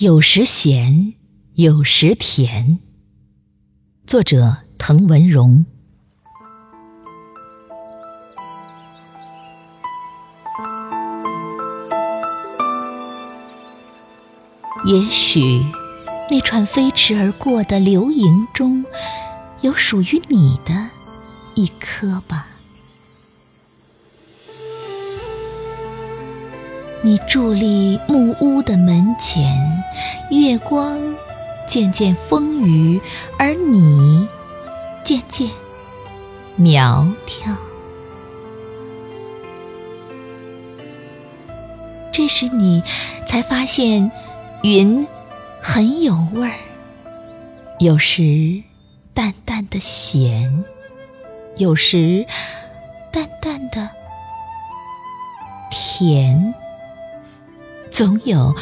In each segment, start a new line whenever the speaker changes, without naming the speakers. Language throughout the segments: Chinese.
有时咸，有时甜。作者：滕文荣。也许，那串飞驰而过的流萤中，有属于你的一颗吧。你伫立木屋的门前，月光渐渐丰腴，而你渐渐苗条。这时你才发现，云很有味儿，有时淡淡的咸，有时淡淡的甜。总有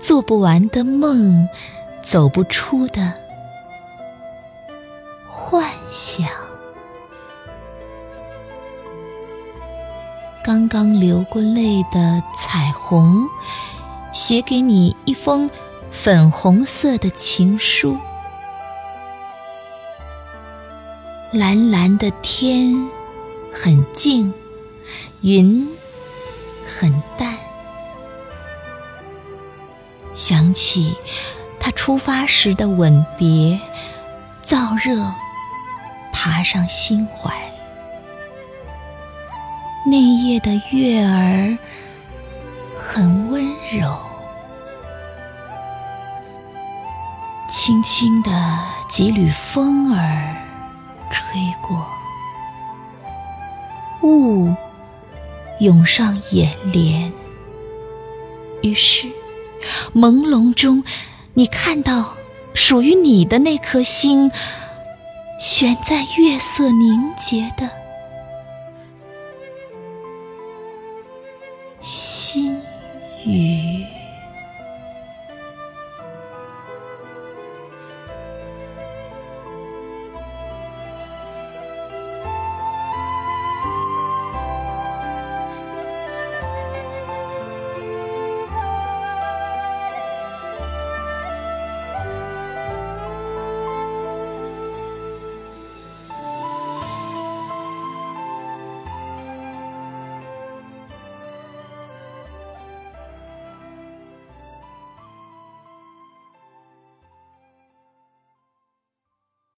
做不完的梦，走不出的幻想。刚刚流过泪的彩虹，写给你一封粉红色的情书。蓝蓝的天很静，云很淡。想起他出发时的吻别，燥热爬上心怀。那夜的月儿很温柔，轻轻的几缕风儿吹过，雾涌上眼帘，于是。朦胧中，你看到属于你的那颗星，悬在月色凝结的心。